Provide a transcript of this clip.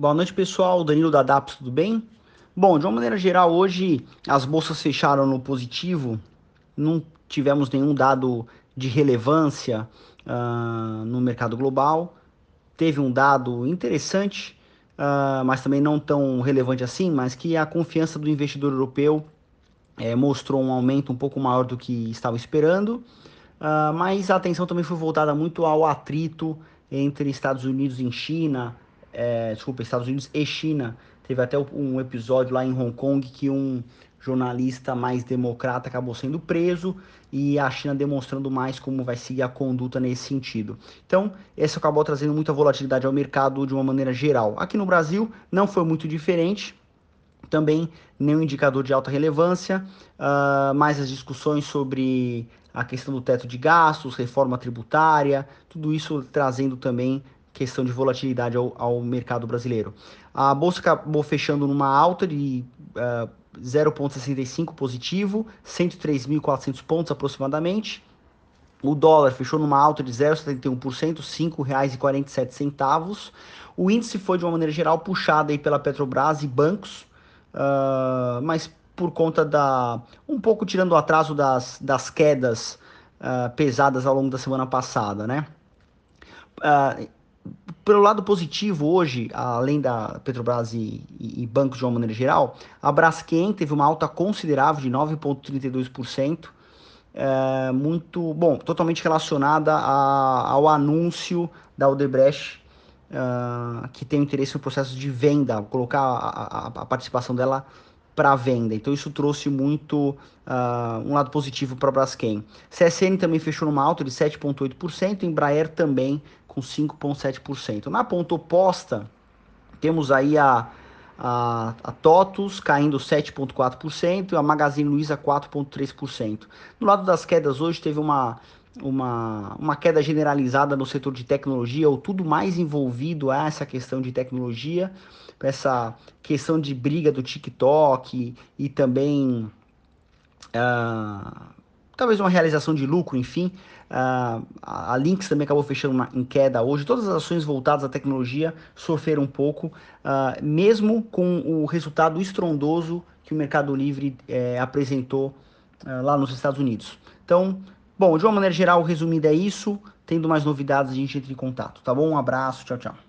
Boa noite, pessoal. Danilo da DAPS, tudo bem? Bom, de uma maneira geral, hoje as bolsas fecharam no positivo, não tivemos nenhum dado de relevância uh, no mercado global. Teve um dado interessante, uh, mas também não tão relevante assim, mas que a confiança do investidor europeu é, mostrou um aumento um pouco maior do que estava esperando. Uh, mas a atenção também foi voltada muito ao atrito entre Estados Unidos e China, é, desculpa, Estados Unidos e China. Teve até um episódio lá em Hong Kong que um jornalista mais democrata acabou sendo preso e a China demonstrando mais como vai seguir a conduta nesse sentido. Então, isso acabou trazendo muita volatilidade ao mercado de uma maneira geral. Aqui no Brasil não foi muito diferente, também nenhum indicador de alta relevância, uh, mais as discussões sobre a questão do teto de gastos, reforma tributária, tudo isso trazendo também questão de volatilidade ao, ao mercado brasileiro. A bolsa acabou fechando numa alta de uh, 0,65 positivo, 103.400 pontos aproximadamente. O dólar fechou numa alta de 0,71%, R$ 5,47. O índice foi, de uma maneira geral, puxado aí pela Petrobras e bancos, uh, mas por conta da. um pouco tirando o atraso das, das quedas uh, pesadas ao longo da semana passada, né? Uh, pelo lado positivo, hoje, além da Petrobras e, e, e, bancos de uma maneira geral, a Braskem teve uma alta considerável de 9,32%, é, muito, bom, totalmente relacionada a, ao anúncio da Odebrecht, uh, que tem interesse no processo de venda, colocar a, a, a participação dela para venda. Então isso trouxe muito uh, um lado positivo para a Braskem. CSN também fechou numa alta de 7,8%, Embraer também com 5,7%. Na ponta oposta, temos aí a, a, a TOTUS caindo 7,4% e a Magazine Luiza 4,3%. No lado das quedas hoje teve uma, uma, uma queda generalizada no setor de tecnologia, ou tudo mais envolvido a essa questão de tecnologia, essa questão de briga do TikTok e também uh, talvez uma realização de lucro, enfim. Uh, a Lynx também acabou fechando uma, em queda hoje. Todas as ações voltadas à tecnologia sofreram um pouco, uh, mesmo com o resultado estrondoso que o Mercado Livre eh, apresentou uh, lá nos Estados Unidos. Então, bom, de uma maneira geral, resumindo é isso. Tendo mais novidades, a gente entra em contato, tá bom? Um abraço, tchau, tchau.